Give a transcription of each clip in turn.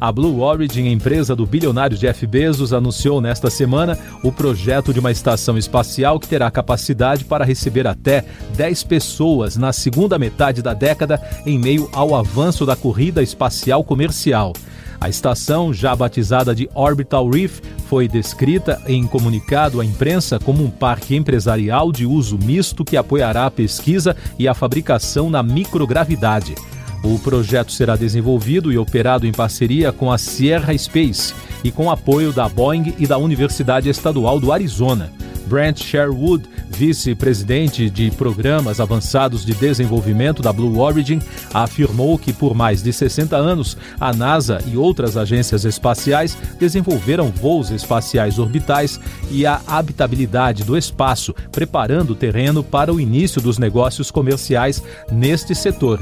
A Blue Origin, empresa do bilionário Jeff Bezos, anunciou nesta semana o projeto de uma estação espacial que terá capacidade para receber até 10 pessoas na segunda metade da década, em meio ao avanço da corrida espacial comercial. A estação, já batizada de Orbital Reef, foi descrita em comunicado à imprensa como um parque empresarial de uso misto que apoiará a pesquisa e a fabricação na microgravidade. O projeto será desenvolvido e operado em parceria com a Sierra Space e com apoio da Boeing e da Universidade Estadual do Arizona. Brent Sherwood, vice-presidente de programas avançados de desenvolvimento da Blue Origin, afirmou que por mais de 60 anos a NASA e outras agências espaciais desenvolveram voos espaciais orbitais e a habitabilidade do espaço, preparando o terreno para o início dos negócios comerciais neste setor.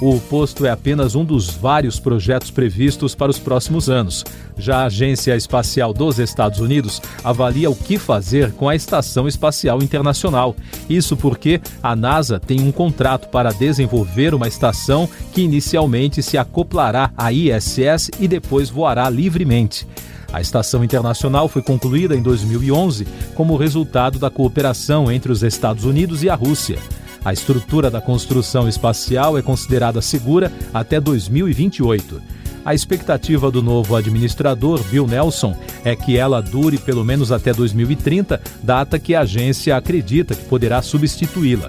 O posto é apenas um dos vários projetos previstos para os próximos anos. Já a Agência Espacial dos Estados Unidos avalia o que fazer com a Estação Espacial Internacional. Isso porque a NASA tem um contrato para desenvolver uma estação que inicialmente se acoplará à ISS e depois voará livremente. A estação internacional foi concluída em 2011 como resultado da cooperação entre os Estados Unidos e a Rússia. A estrutura da construção espacial é considerada segura até 2028. A expectativa do novo administrador, Bill Nelson, é que ela dure pelo menos até 2030, data que a agência acredita que poderá substituí-la.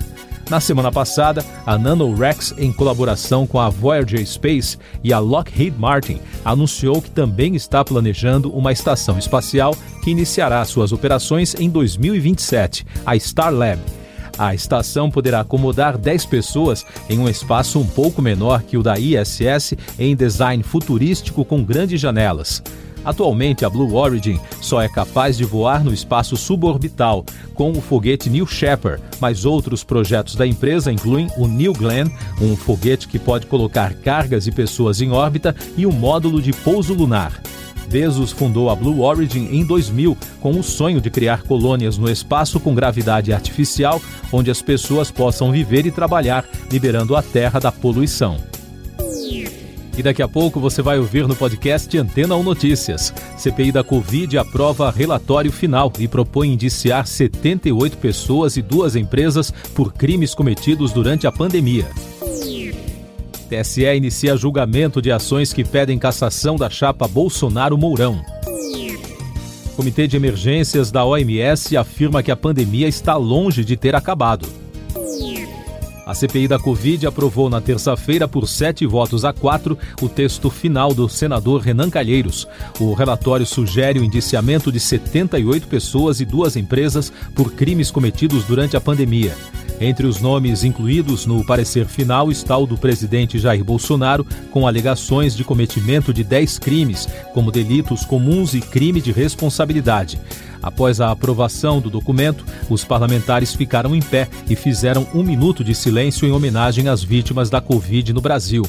Na semana passada, a NanoRex, em colaboração com a Voyager Space e a Lockheed Martin, anunciou que também está planejando uma estação espacial que iniciará suas operações em 2027, a Starlab. A estação poderá acomodar 10 pessoas em um espaço um pouco menor que o da ISS em design futurístico com grandes janelas. Atualmente, a Blue Origin só é capaz de voar no espaço suborbital, com o foguete New Shepard, mas outros projetos da empresa incluem o New Glenn, um foguete que pode colocar cargas e pessoas em órbita, e um módulo de pouso lunar. Bezos fundou a Blue Origin em 2000 com o sonho de criar colônias no espaço com gravidade artificial, onde as pessoas possam viver e trabalhar, liberando a Terra da poluição. E daqui a pouco você vai ouvir no podcast Antena 1 Notícias. CPI da Covid aprova relatório final e propõe indiciar 78 pessoas e duas empresas por crimes cometidos durante a pandemia. TSE inicia julgamento de ações que pedem cassação da chapa Bolsonaro-Mourão. Comitê de Emergências da OMS afirma que a pandemia está longe de ter acabado. A CPI da Covid aprovou na terça-feira, por sete votos a quatro, o texto final do senador Renan Calheiros. O relatório sugere o indiciamento de 78 pessoas e duas empresas por crimes cometidos durante a pandemia. Entre os nomes incluídos no parecer final está o do presidente Jair Bolsonaro, com alegações de cometimento de 10 crimes, como delitos comuns e crime de responsabilidade. Após a aprovação do documento, os parlamentares ficaram em pé e fizeram um minuto de silêncio em homenagem às vítimas da Covid no Brasil.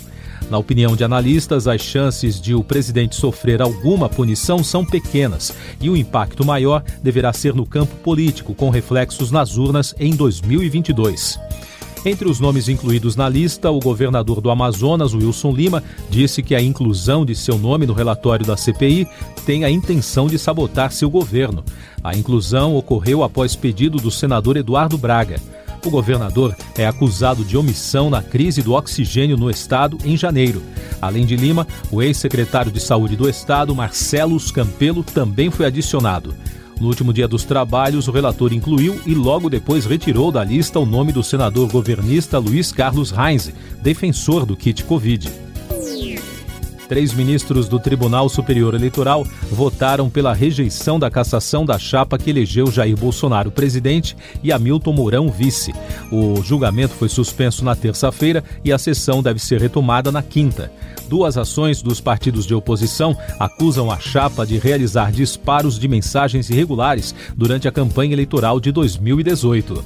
Na opinião de analistas, as chances de o presidente sofrer alguma punição são pequenas e o impacto maior deverá ser no campo político, com reflexos nas urnas em 2022. Entre os nomes incluídos na lista, o governador do Amazonas, Wilson Lima, disse que a inclusão de seu nome no relatório da CPI tem a intenção de sabotar seu governo. A inclusão ocorreu após pedido do senador Eduardo Braga. O governador é acusado de omissão na crise do oxigênio no estado em janeiro. Além de Lima, o ex-secretário de Saúde do estado, Marcelo Campelo, também foi adicionado. No último dia dos trabalhos, o relator incluiu e logo depois retirou da lista o nome do senador governista Luiz Carlos Reis, defensor do kit Covid. Três ministros do Tribunal Superior Eleitoral votaram pela rejeição da cassação da chapa que elegeu Jair Bolsonaro presidente e Hamilton Mourão vice. O julgamento foi suspenso na terça-feira e a sessão deve ser retomada na quinta. Duas ações dos partidos de oposição acusam a chapa de realizar disparos de mensagens irregulares durante a campanha eleitoral de 2018.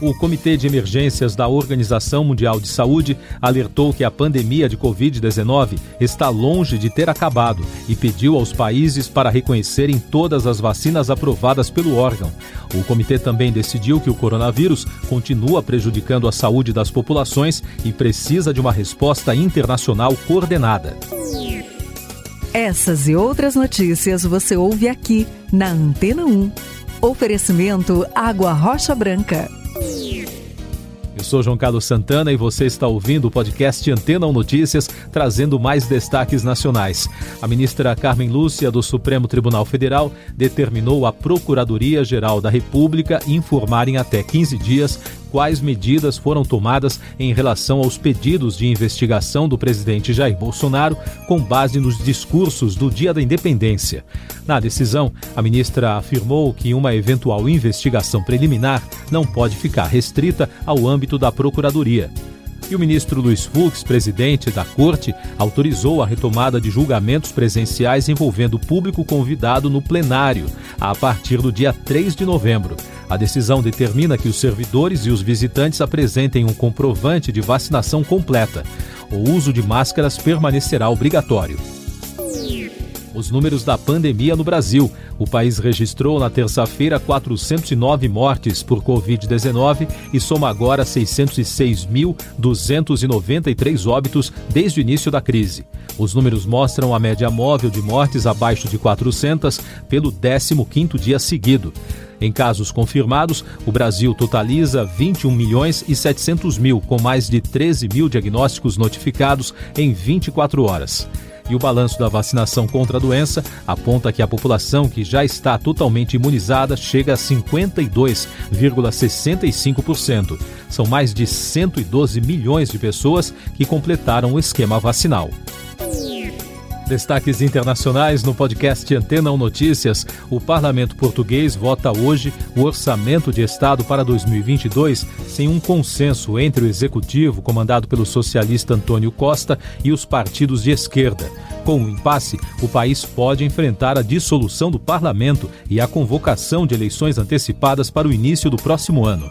O Comitê de Emergências da Organização Mundial de Saúde alertou que a pandemia de Covid-19 está longe de ter acabado e pediu aos países para reconhecerem todas as vacinas aprovadas pelo órgão. O comitê também decidiu que o coronavírus continua prejudicando a saúde das populações e precisa de uma resposta internacional coordenada. Essas e outras notícias você ouve aqui na Antena 1. Oferecimento Água Rocha Branca. Eu sou João Carlos Santana e você está ouvindo o podcast Antena 1 Notícias, trazendo mais destaques nacionais. A ministra Carmen Lúcia, do Supremo Tribunal Federal, determinou a Procuradoria-Geral da República informar em até 15 dias quais medidas foram tomadas em relação aos pedidos de investigação do presidente Jair Bolsonaro com base nos discursos do Dia da Independência. Na decisão, a ministra afirmou que uma eventual investigação preliminar não pode ficar restrita ao âmbito da Procuradoria. E o ministro Luiz Fux, presidente da Corte, autorizou a retomada de julgamentos presenciais envolvendo público convidado no plenário, a partir do dia 3 de novembro. A decisão determina que os servidores e os visitantes apresentem um comprovante de vacinação completa. O uso de máscaras permanecerá obrigatório. Os números da pandemia no Brasil. O país registrou na terça-feira 409 mortes por Covid-19 e soma agora 606.293 óbitos desde o início da crise. Os números mostram a média móvel de mortes abaixo de 400 pelo 15º dia seguido. Em casos confirmados, o Brasil totaliza 21 milhões e 700 mil, com mais de 13 mil diagnósticos notificados em 24 horas. E o balanço da vacinação contra a doença aponta que a população que já está totalmente imunizada chega a 52,65%. São mais de 112 milhões de pessoas que completaram o esquema vacinal. Destaques internacionais no podcast Antena 1 Notícias. O parlamento português vota hoje o orçamento de Estado para 2022 sem um consenso entre o executivo, comandado pelo socialista Antônio Costa, e os partidos de esquerda. Com o impasse, o país pode enfrentar a dissolução do parlamento e a convocação de eleições antecipadas para o início do próximo ano.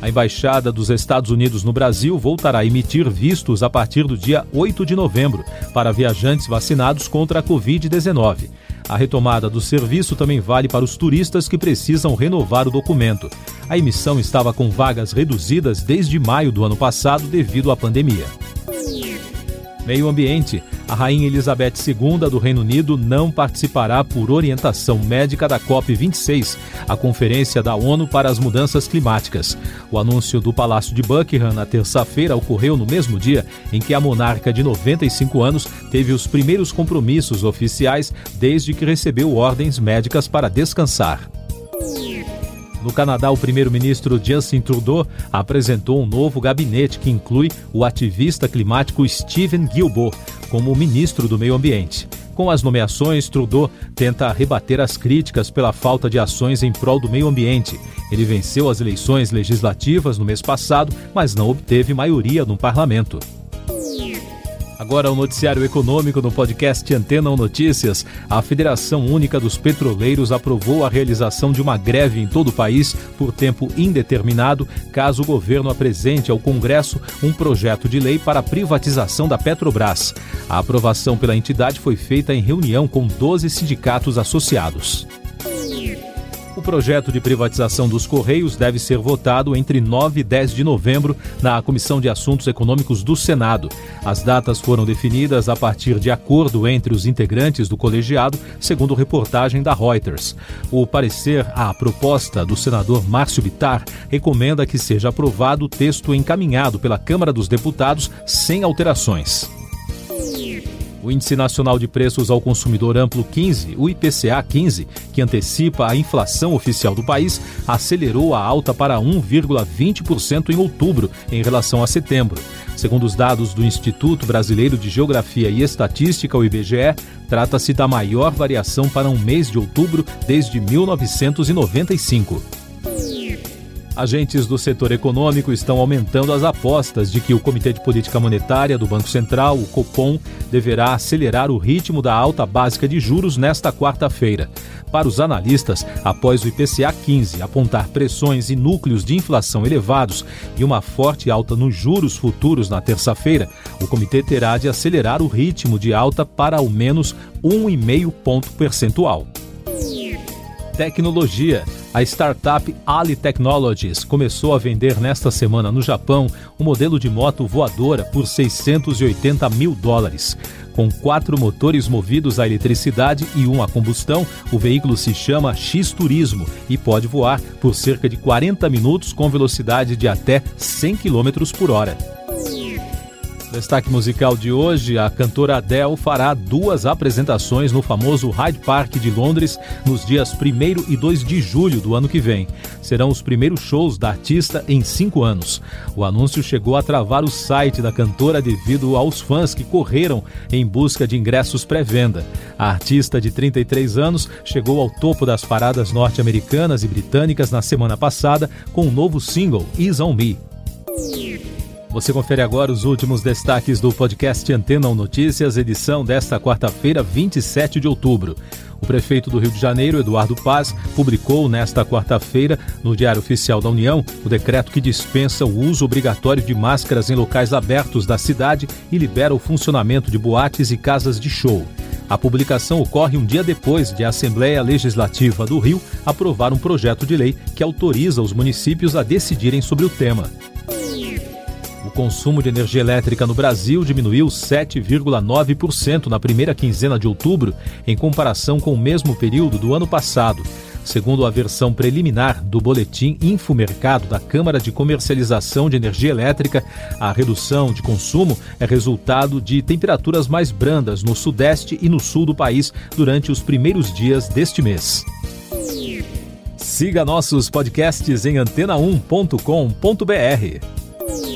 A Embaixada dos Estados Unidos no Brasil voltará a emitir vistos a partir do dia 8 de novembro para viajantes vacinados contra a Covid-19. A retomada do serviço também vale para os turistas que precisam renovar o documento. A emissão estava com vagas reduzidas desde maio do ano passado devido à pandemia. Meio Ambiente. A Rainha Elizabeth II do Reino Unido não participará por orientação médica da COP26, a conferência da ONU para as mudanças climáticas. O anúncio do Palácio de Buckingham na terça-feira ocorreu no mesmo dia em que a monarca de 95 anos teve os primeiros compromissos oficiais desde que recebeu ordens médicas para descansar. No Canadá, o primeiro-ministro Justin Trudeau apresentou um novo gabinete que inclui o ativista climático Steven Guilbeault como ministro do Meio Ambiente. Com as nomeações, Trudeau tenta rebater as críticas pela falta de ações em prol do meio ambiente. Ele venceu as eleições legislativas no mês passado, mas não obteve maioria no parlamento. Agora o noticiário econômico no podcast Antena 1 Notícias. A Federação Única dos Petroleiros aprovou a realização de uma greve em todo o país por tempo indeterminado, caso o governo apresente ao Congresso um projeto de lei para a privatização da Petrobras. A aprovação pela entidade foi feita em reunião com 12 sindicatos associados. O projeto de privatização dos Correios deve ser votado entre 9 e 10 de novembro na Comissão de Assuntos Econômicos do Senado. As datas foram definidas a partir de acordo entre os integrantes do colegiado, segundo reportagem da Reuters. O parecer à proposta do senador Márcio Bitar recomenda que seja aprovado o texto encaminhado pela Câmara dos Deputados sem alterações. O Índice Nacional de Preços ao Consumidor Amplo 15, o IPCA 15, que antecipa a inflação oficial do país, acelerou a alta para 1,20% em outubro em relação a setembro. Segundo os dados do Instituto Brasileiro de Geografia e Estatística, o IBGE, trata-se da maior variação para um mês de outubro desde 1995. Agentes do setor econômico estão aumentando as apostas de que o Comitê de Política Monetária do Banco Central, o Copom, deverá acelerar o ritmo da alta básica de juros nesta quarta-feira. para os analistas após o IPCA 15 apontar pressões e núcleos de inflação elevados e uma forte alta nos juros futuros na terça-feira. O comitê terá de acelerar o ritmo de alta para ao menos 1,5 ponto percentual. Tecnologia. A startup Ali Technologies começou a vender nesta semana no Japão um modelo de moto voadora por 680 mil dólares. Com quatro motores movidos a eletricidade e um a combustão, o veículo se chama X Turismo e pode voar por cerca de 40 minutos com velocidade de até 100 km por hora. Destaque musical de hoje: a cantora Adele fará duas apresentações no famoso Hyde Park de Londres nos dias 1 e 2 de julho do ano que vem. Serão os primeiros shows da artista em cinco anos. O anúncio chegou a travar o site da cantora devido aos fãs que correram em busca de ingressos pré-venda. A artista de 33 anos chegou ao topo das paradas norte-americanas e britânicas na semana passada com o um novo single Is On Me. Você confere agora os últimos destaques do podcast Antena 1 Notícias, edição desta quarta-feira, 27 de outubro. O prefeito do Rio de Janeiro, Eduardo Paz, publicou nesta quarta-feira, no Diário Oficial da União, o decreto que dispensa o uso obrigatório de máscaras em locais abertos da cidade e libera o funcionamento de boates e casas de show. A publicação ocorre um dia depois de a Assembleia Legislativa do Rio aprovar um projeto de lei que autoriza os municípios a decidirem sobre o tema. Consumo de energia elétrica no Brasil diminuiu 7,9% na primeira quinzena de outubro, em comparação com o mesmo período do ano passado. Segundo a versão preliminar do boletim Infomercado da Câmara de Comercialização de Energia Elétrica, a redução de consumo é resultado de temperaturas mais brandas no sudeste e no sul do país durante os primeiros dias deste mês. Siga nossos podcasts em antena1.com.br.